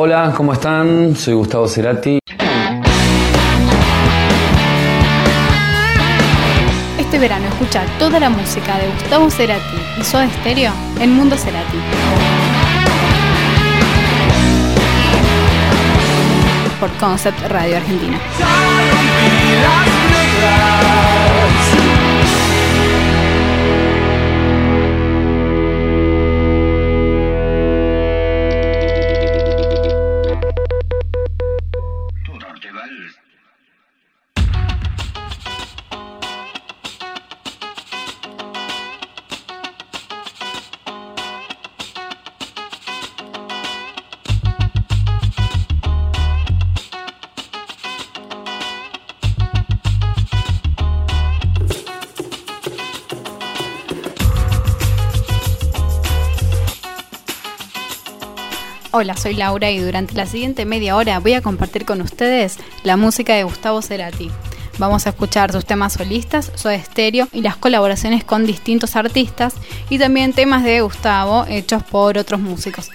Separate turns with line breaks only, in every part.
Hola, ¿cómo están? Soy Gustavo Cerati.
Este verano escucha toda la música de Gustavo Cerati y Soda Stereo en Mundo Cerati. Por Concept Radio Argentina. Hola, soy Laura y durante la siguiente media hora voy a compartir con ustedes la música de Gustavo Cerati. Vamos a escuchar sus temas solistas, su estéreo y las colaboraciones con distintos artistas y también temas de Gustavo hechos por otros músicos.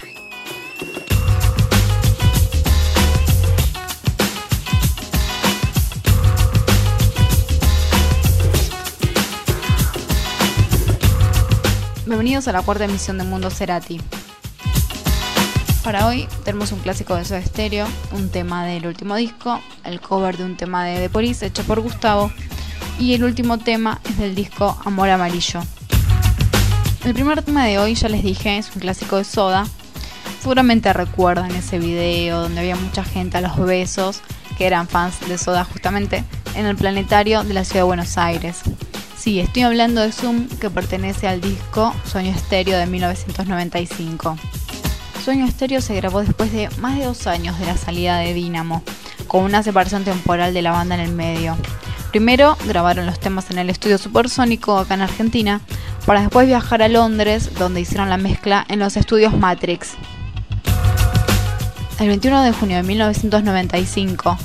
Bienvenidos a la cuarta emisión de Mundo Cerati. Para hoy tenemos un clásico de Soda Stereo, un tema del último disco, el cover de un tema de The Police hecho por Gustavo y el último tema es del disco Amor Amarillo. El primer tema de hoy ya les dije, es un clásico de Soda. Seguramente recuerdan ese video donde había mucha gente a los besos que eran fans de Soda justamente en el planetario de la ciudad de Buenos Aires. Sí, estoy hablando de Zoom que pertenece al disco Sueño Estéreo de 1995. Sueño Estéreo se grabó después de más de dos años de la salida de Dynamo, con una separación temporal de la banda en el medio. Primero grabaron los temas en el estudio Supersónico acá en Argentina, para después viajar a Londres, donde hicieron la mezcla en los estudios Matrix. El 21 de junio de 1995,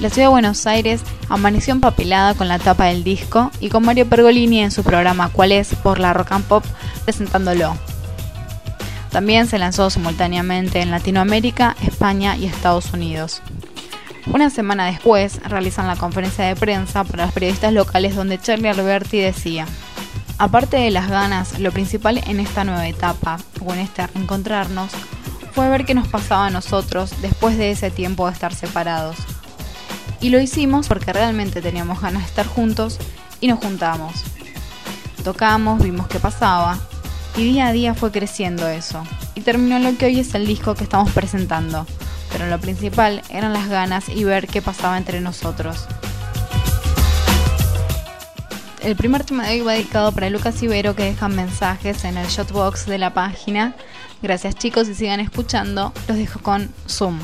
la ciudad de Buenos Aires amaneció empapelada con la tapa del disco y con Mario Pergolini en su programa Cuál es por la Rock and Pop presentándolo. También se lanzó simultáneamente en Latinoamérica, España y Estados Unidos. Una semana después realizan la conferencia de prensa para los periodistas locales donde Charlie Alberti decía, aparte de las ganas, lo principal en esta nueva etapa, o en este encontrarnos, fue ver qué nos pasaba a nosotros después de ese tiempo de estar separados. Y lo hicimos porque realmente teníamos ganas de estar juntos y nos juntamos. Tocamos, vimos qué pasaba, y día a día fue creciendo eso. Y terminó lo que hoy es el disco que estamos presentando. Pero lo principal eran las ganas y ver qué pasaba entre nosotros. El primer tema de hoy va dedicado para Lucas Ibero que dejan mensajes en el shotbox de la página. Gracias chicos y sigan escuchando. Los dejo con Zoom.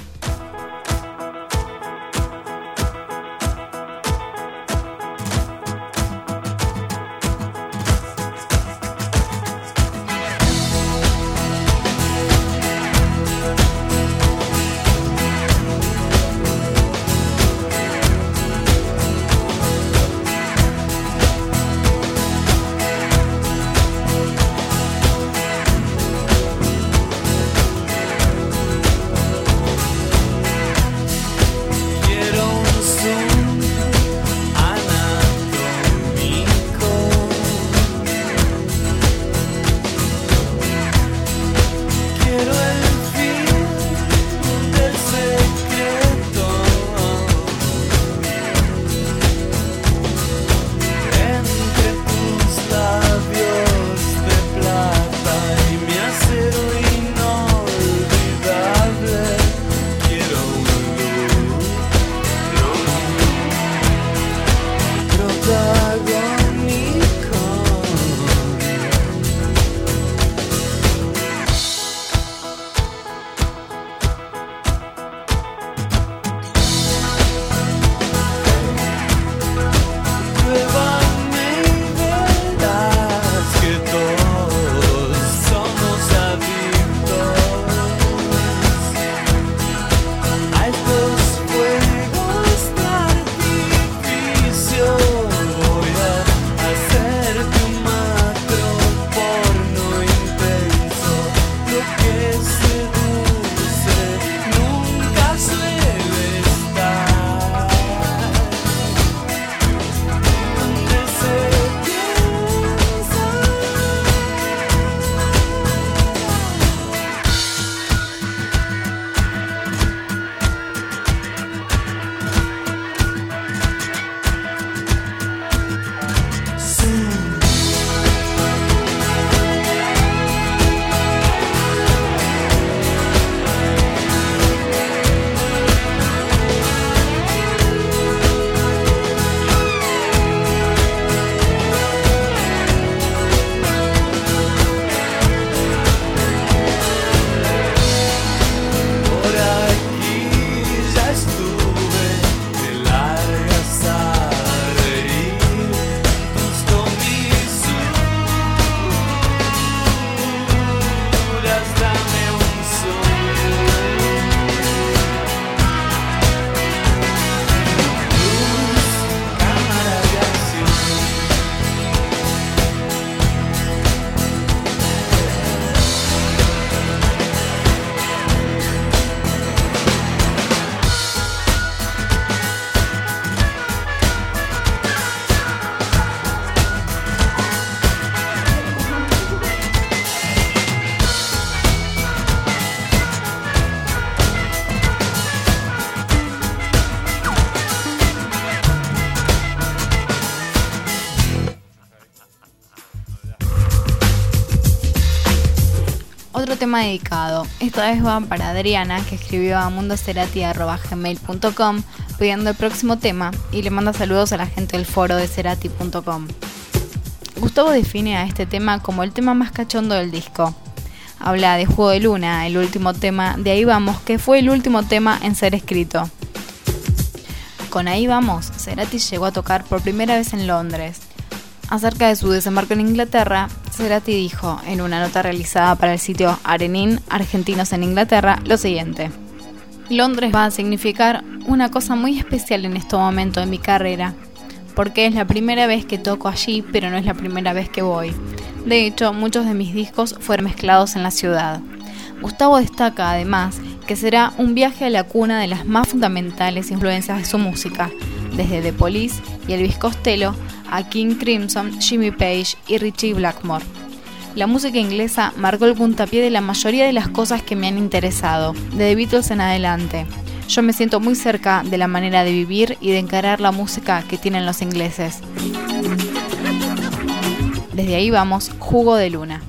Tema dedicado. Esta vez va para Adriana, que escribió a mundocerati.gmail.com pidiendo el próximo tema y le manda saludos a la gente del foro de cerati.com. Gustavo define a este tema como el tema más cachondo del disco. Habla de Juego de Luna, el último tema de Ahí Vamos, que fue el último tema en ser escrito. Con Ahí Vamos, Cerati llegó a tocar por primera vez en Londres. Acerca de su desembarco en Inglaterra, Cerati dijo en una nota realizada para el sitio Arenin Argentinos en Inglaterra lo siguiente. Londres va a significar una cosa muy especial en este momento de mi carrera, porque es la primera vez que toco allí, pero no es la primera vez que voy. De hecho, muchos de mis discos fueron mezclados en la ciudad. Gustavo destaca además que será un viaje a la cuna de las más fundamentales influencias de su música, desde The Police y Elvis Costello a King Crimson, Jimmy Page y Richie Blackmore. La música inglesa marcó el puntapié de la mayoría de las cosas que me han interesado, de The Beatles en adelante. Yo me siento muy cerca de la manera de vivir y de encarar la música que tienen los ingleses. Desde ahí vamos, Jugo de Luna.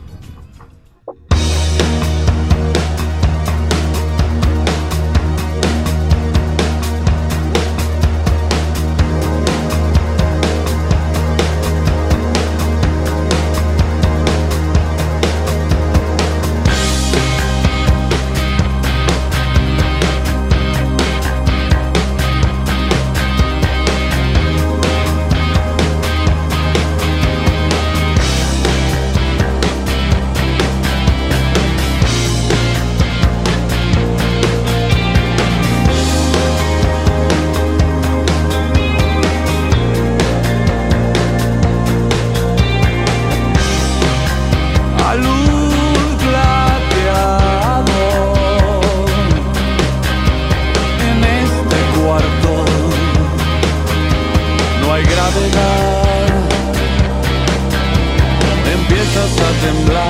them love.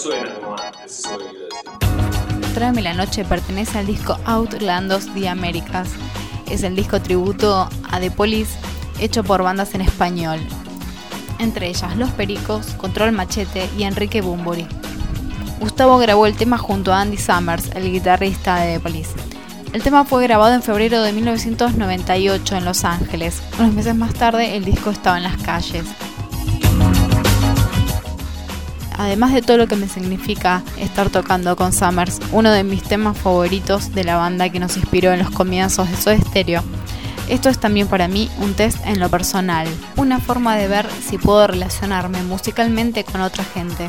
Suena como es.
Tráeme la noche pertenece al disco Outlandos The Americas. Es el disco tributo a The Police hecho por bandas en español, entre ellas Los Pericos, Control Machete y Enrique Bumburi. Gustavo grabó el tema junto a Andy Summers, el guitarrista de The Police. El tema fue grabado en febrero de 1998 en Los Ángeles. Unos meses más tarde el disco estaba en las calles. Además de todo lo que me significa estar tocando con Summers, uno de mis temas favoritos de la banda que nos inspiró en los comienzos de Soda Stereo esto es también para mí un test en lo personal, una forma de ver si puedo relacionarme musicalmente con otra gente.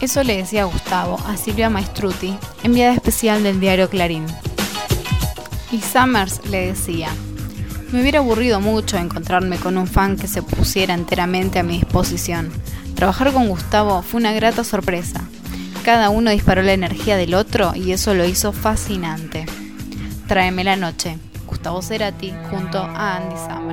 Eso le decía Gustavo a Silvia Maestruti, enviada especial del diario Clarín. Y Summers le decía, me hubiera aburrido mucho encontrarme con un fan que se pusiera enteramente a mi disposición. Trabajar con Gustavo fue una grata sorpresa. Cada uno disparó la energía del otro y eso lo hizo fascinante. Tráeme la noche. Gustavo Cerati junto a Andy Summers.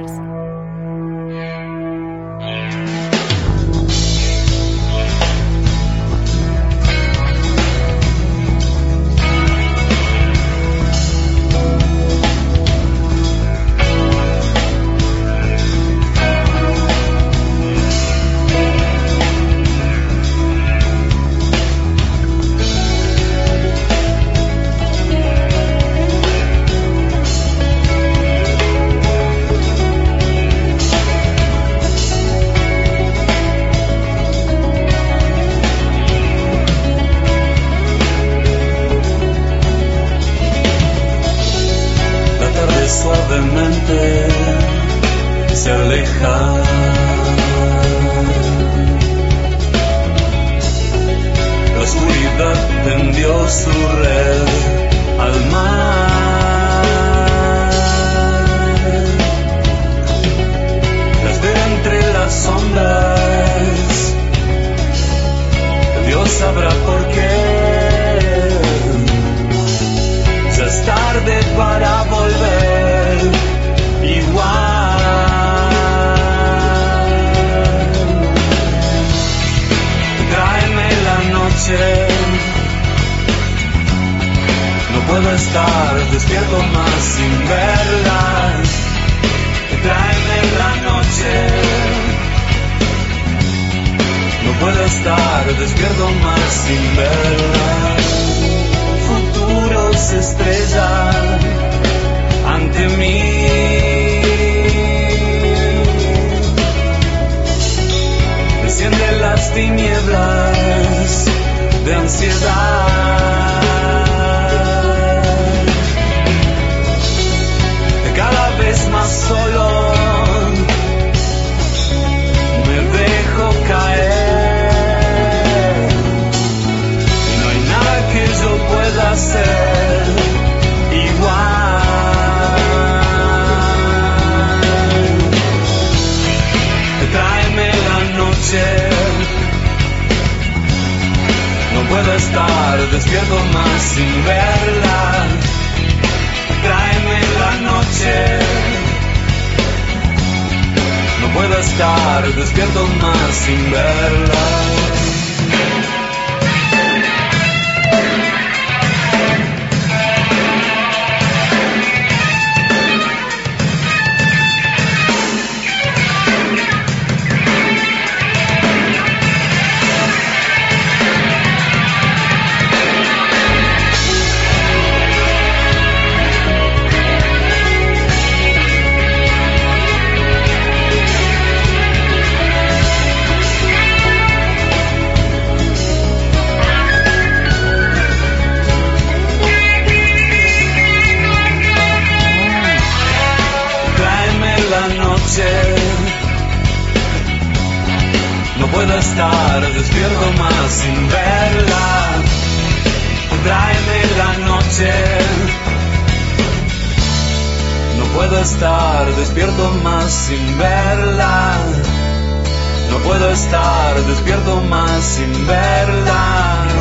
te
despierto más sin verla. Futuro se estrella ante mí. Enciende las tinieblas de ansiedad. sin verla. No puedo estar despierto más sin verla.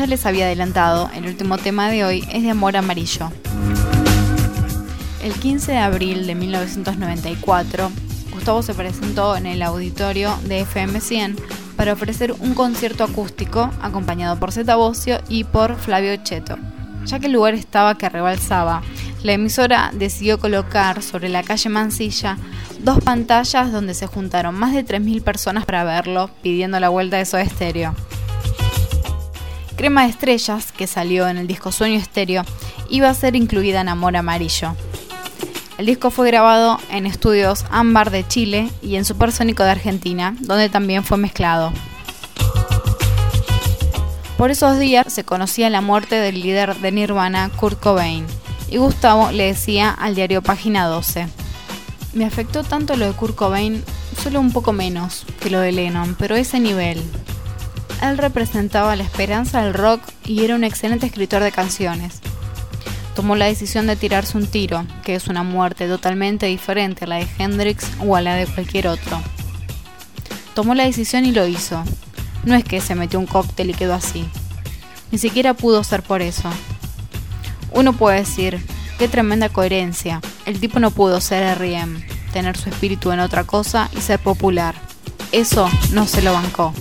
Ya les había adelantado, el último tema de hoy es de Amor Amarillo. El 15 de abril de 1994, Gustavo se presentó en el auditorio de FM 100 para ofrecer un concierto acústico acompañado por Zeta Bocio y por Flavio Cheto. Ya que el lugar estaba que rebalsaba, la emisora decidió colocar sobre la calle Mansilla dos pantallas donde se juntaron más de 3.000 personas para verlo, pidiendo la vuelta de Soda Estéreo. Crema de Estrellas, que salió en el disco Sueño Estéreo, iba a ser incluida en Amor Amarillo. El disco fue grabado en estudios Ámbar de Chile y en Supersónico de Argentina, donde también fue mezclado. Por esos días se conocía la muerte del líder de Nirvana, Kurt Cobain, y Gustavo le decía al diario Página 12. Me afectó tanto lo de Kurt Cobain, solo un poco menos que lo de Lennon, pero ese nivel. Él representaba la esperanza del rock y era un excelente escritor de canciones. Tomó la decisión de tirarse un tiro, que es una muerte totalmente diferente a la de Hendrix o a la de cualquier otro. Tomó la decisión y lo hizo. No es que se metió un cóctel y quedó así. Ni siquiera pudo ser por eso. Uno puede decir, qué tremenda coherencia. El tipo no pudo ser R.E.M., tener su espíritu en otra cosa y ser popular. Eso no se lo bancó.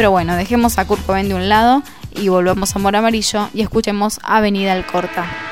Pero bueno, dejemos a Kurt Cobain de un lado y volvemos a Amor Amarillo y escuchemos Avenida Alcorta.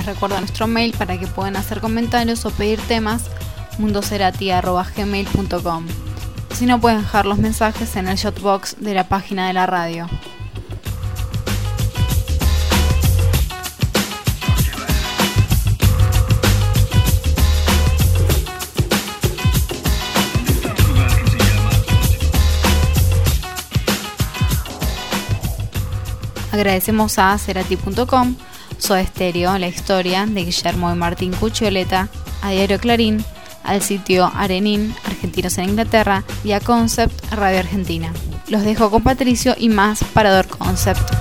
Les recuerdo nuestro mail para que puedan hacer comentarios o pedir temas mundocerati.gmail.com Si no pueden dejar los mensajes en el shotbox de la página de la radio. Agradecemos a Cerati.com, Soda Stereo, La Historia de Guillermo y Martín Cuchioleta, a Diario Clarín, al sitio Arenín, Argentinos en Inglaterra, y a Concept Radio Argentina. Los dejo con Patricio y más Parador Concept.